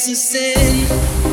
preciso ser.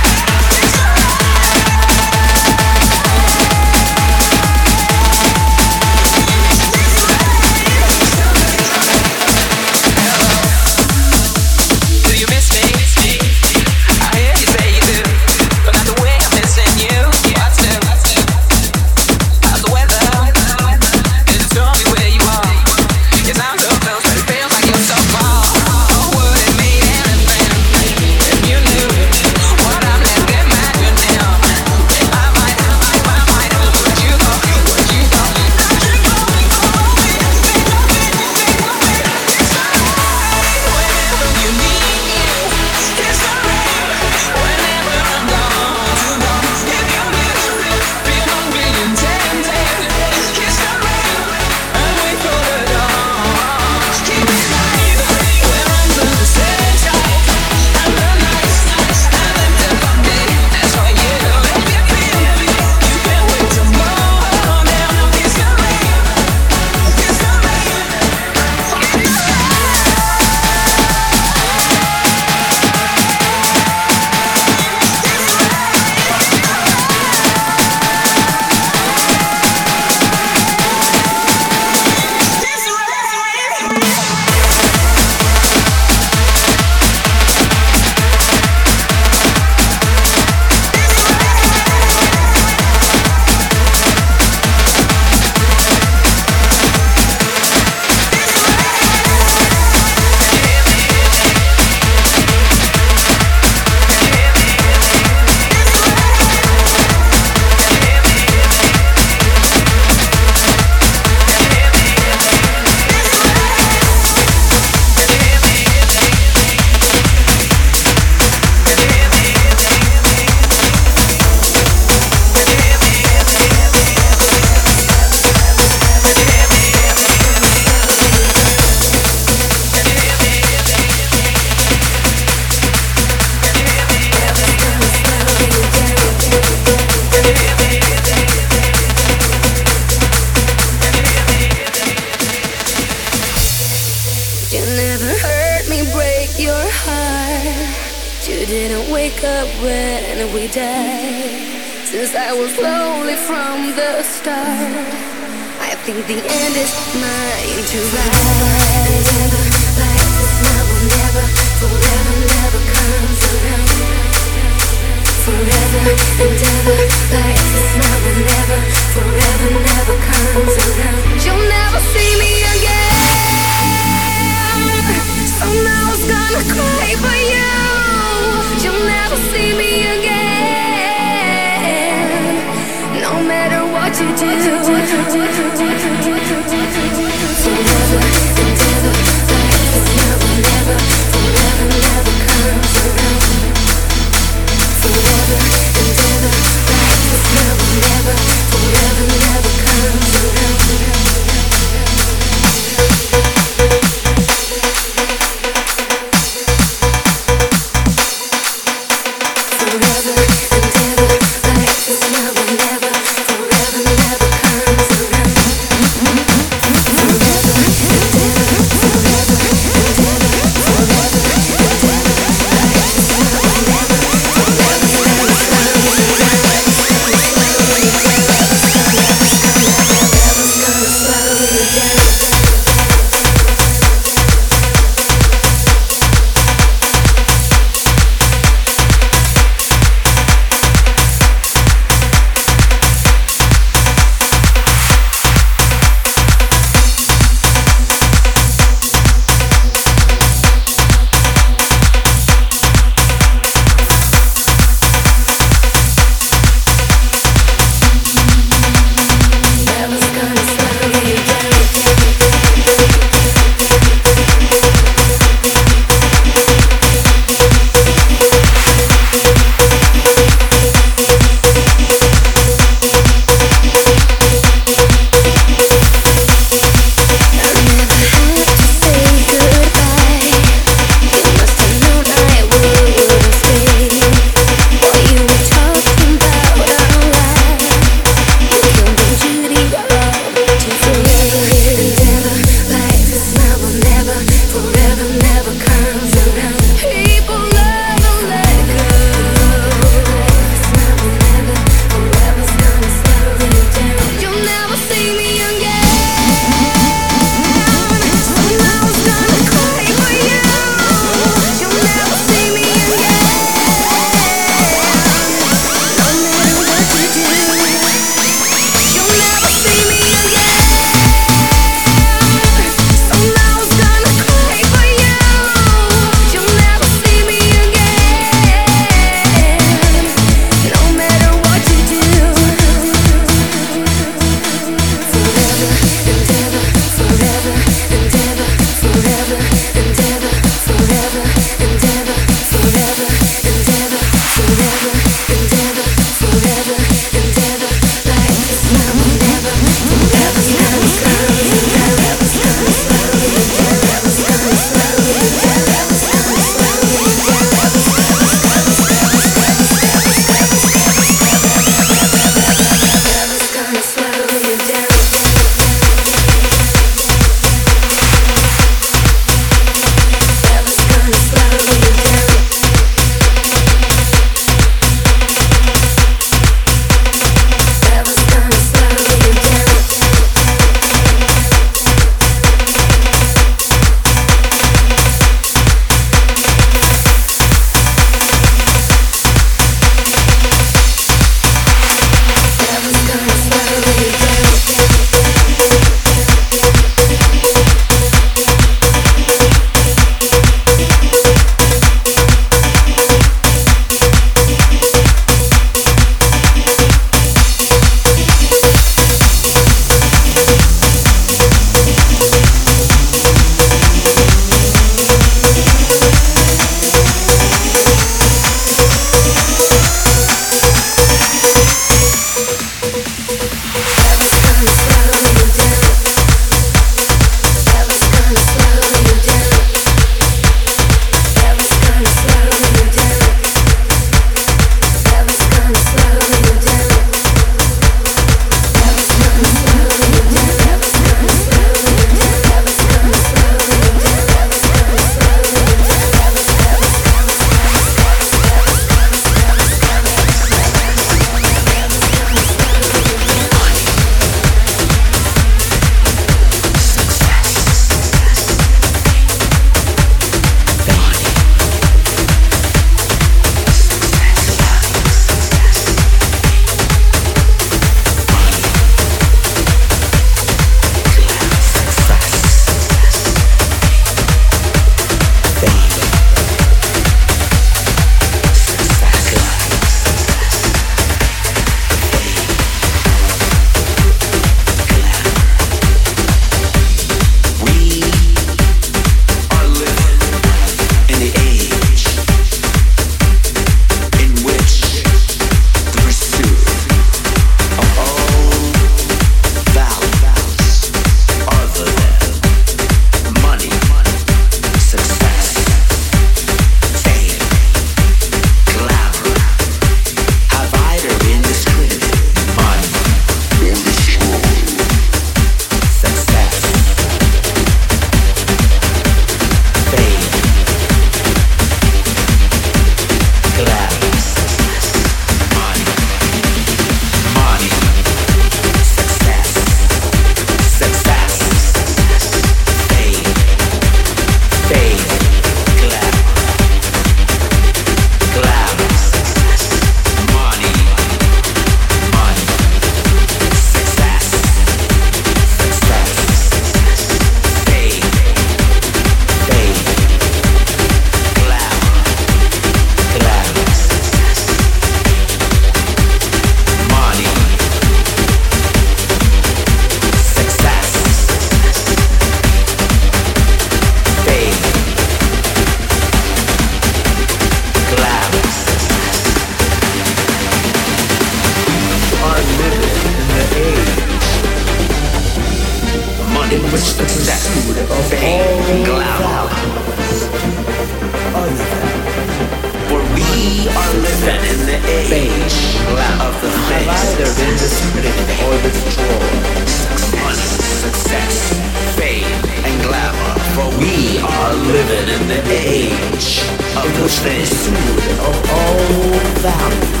For we are living in the age of which they sued of all value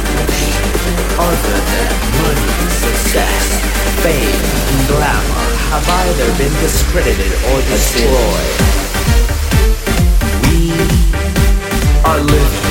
other than money, success, fame, and glamour have either been discredited or destroyed. We are living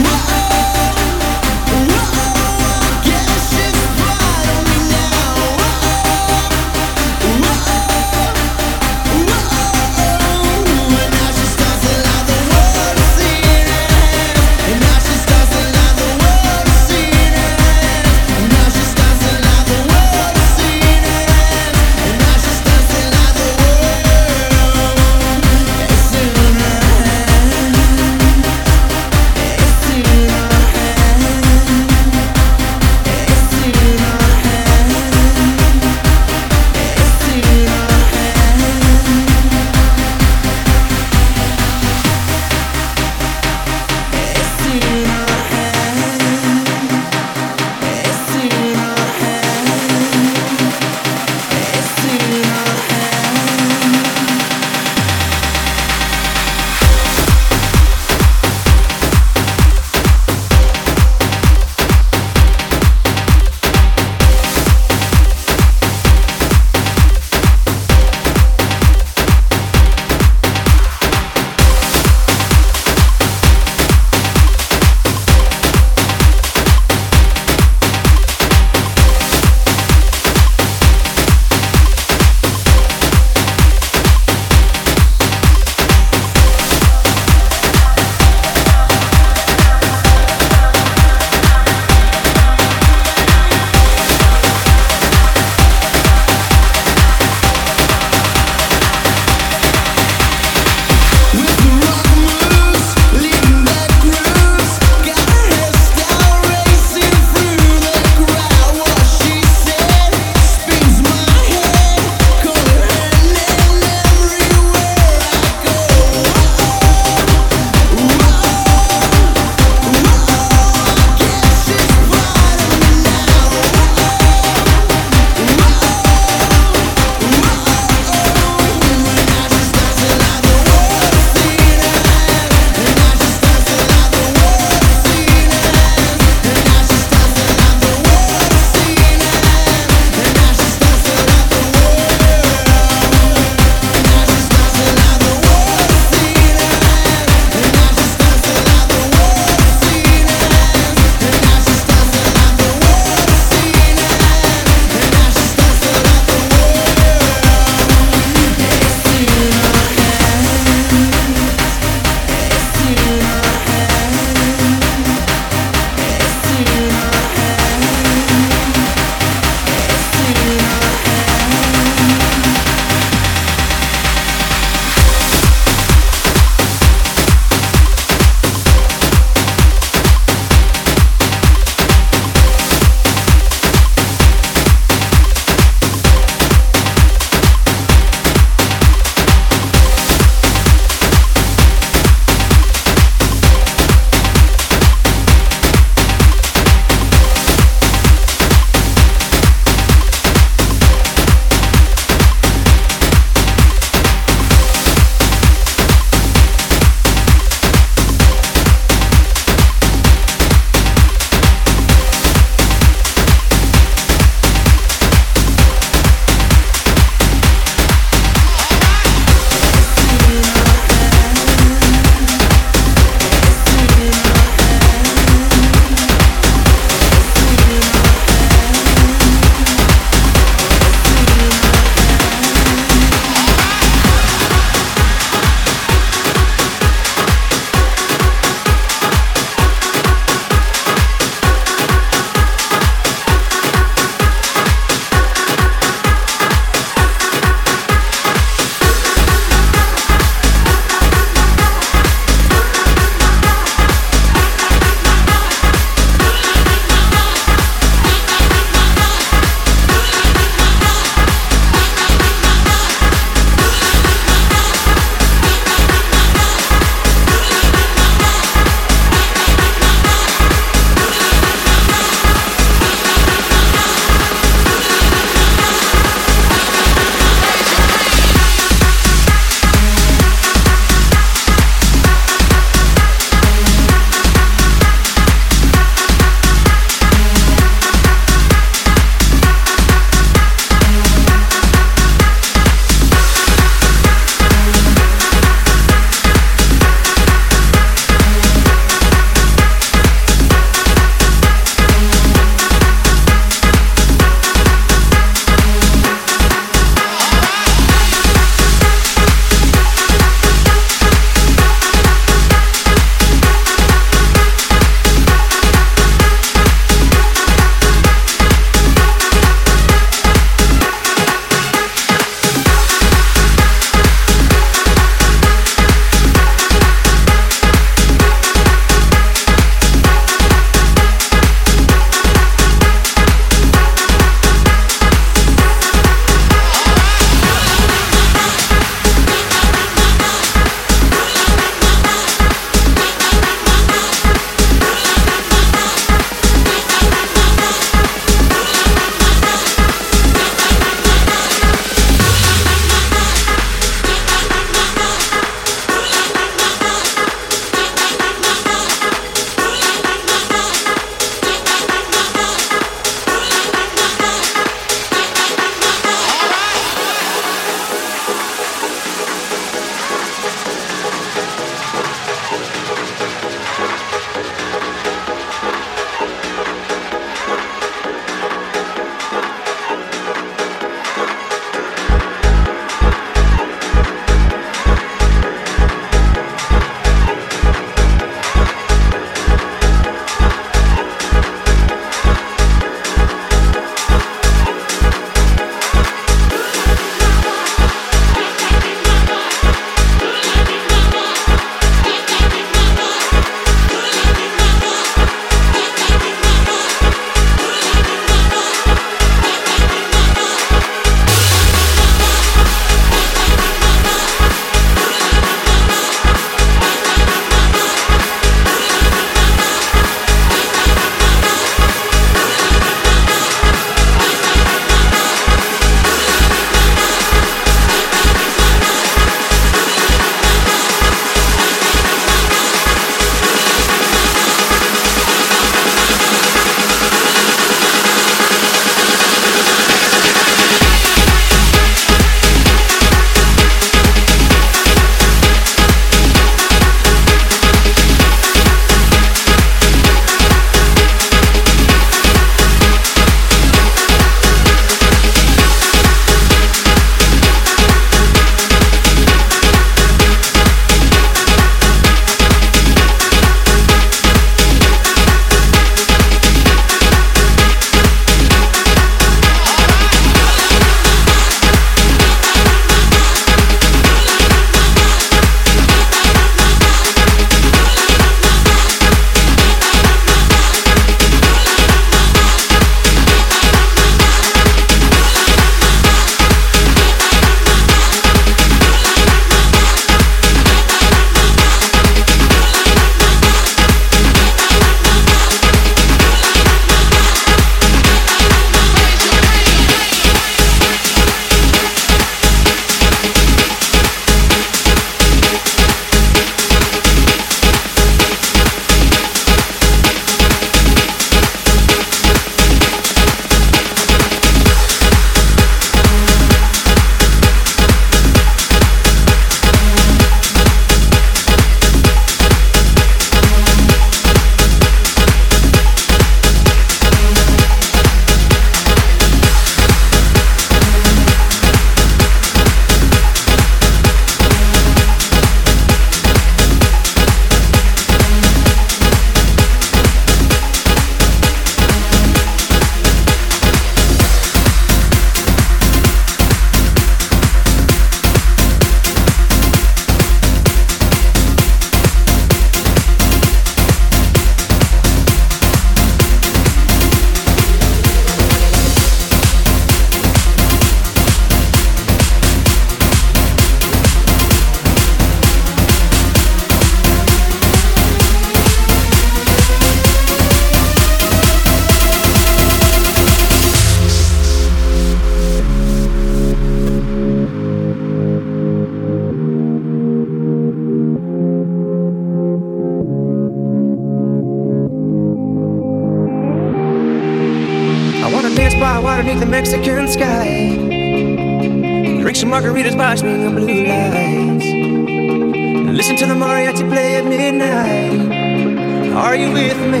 you with me?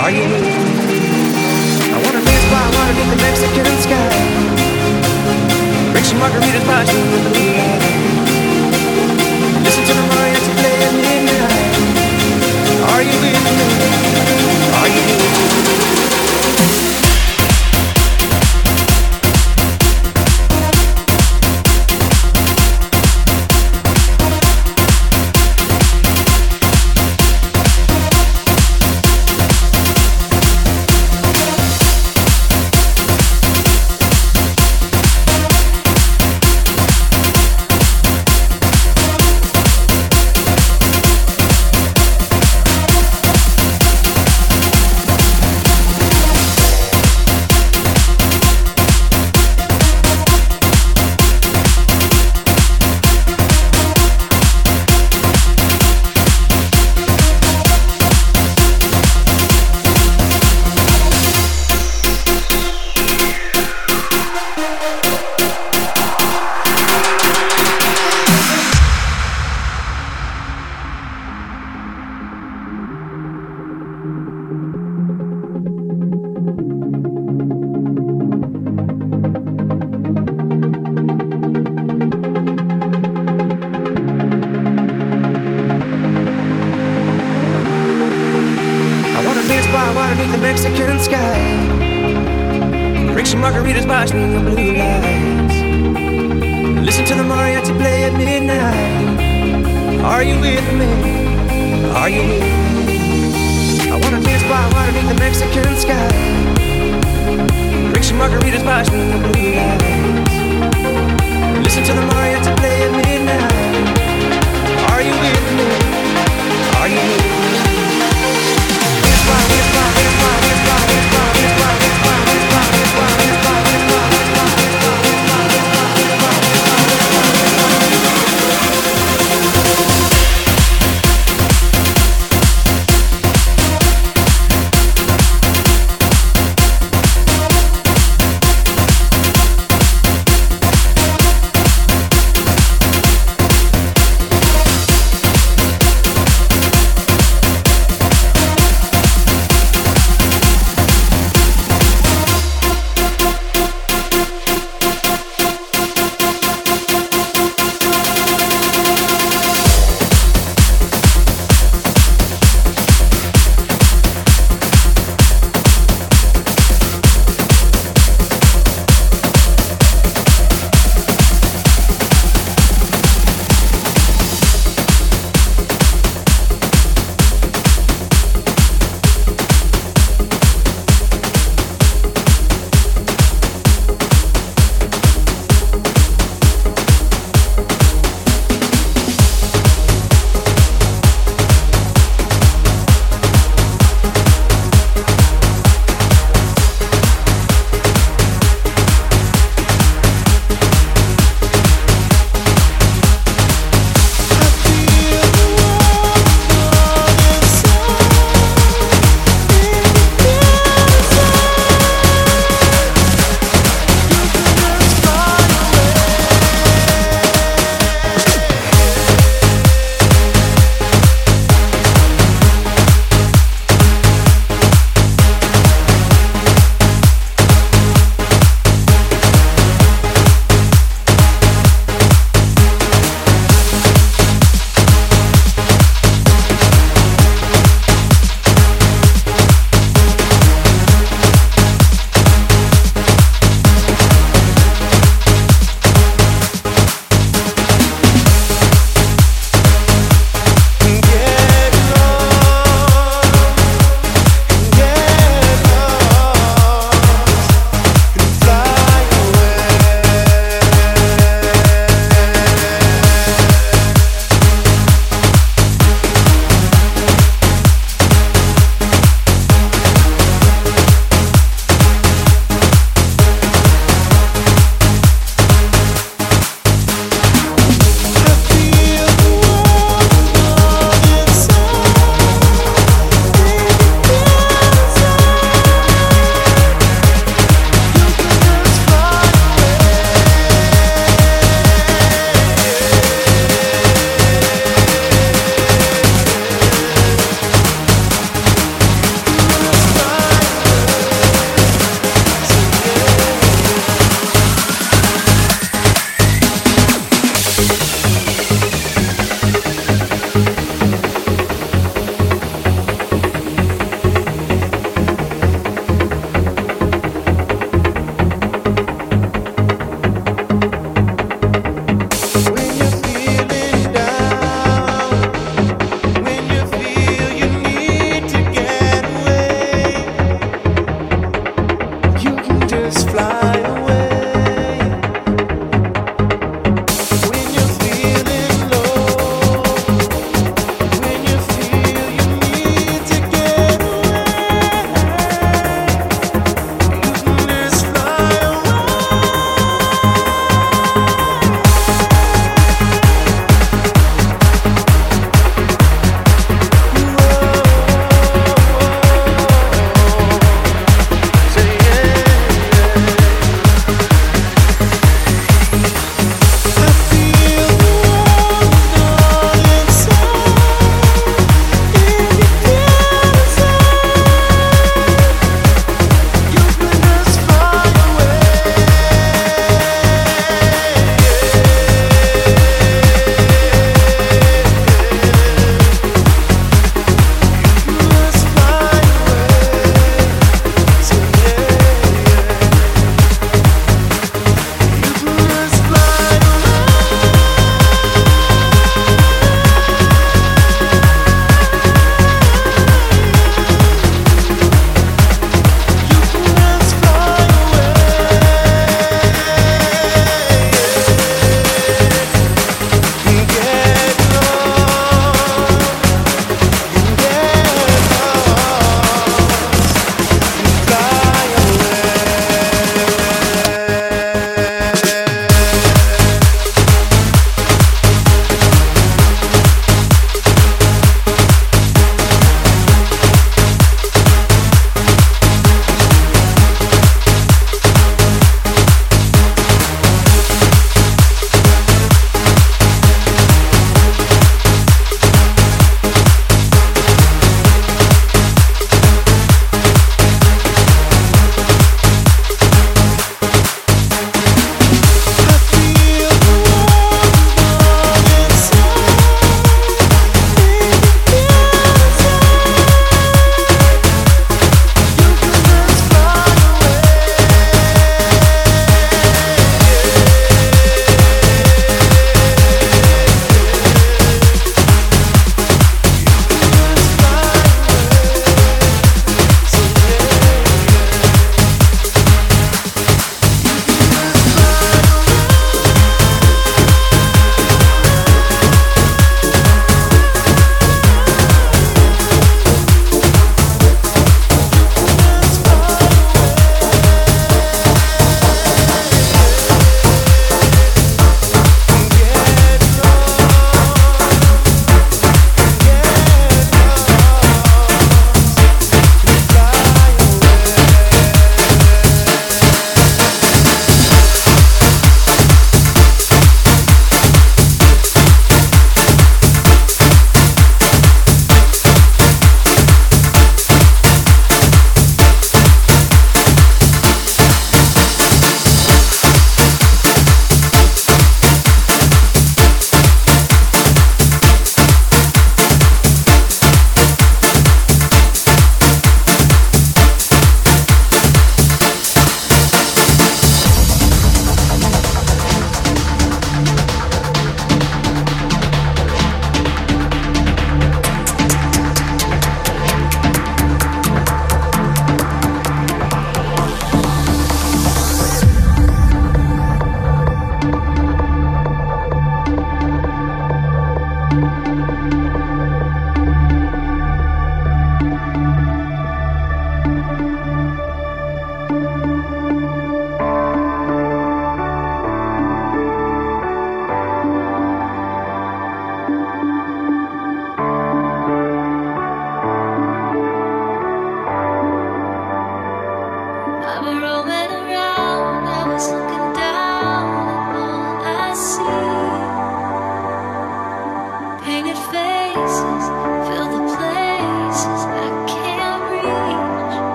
Are you with me? I wanna dance by water beneath the Mexican sky. Drink some margaritas by swinging blue lights. Listen to the mariachi play at midnight. Are you with me? Are you with me?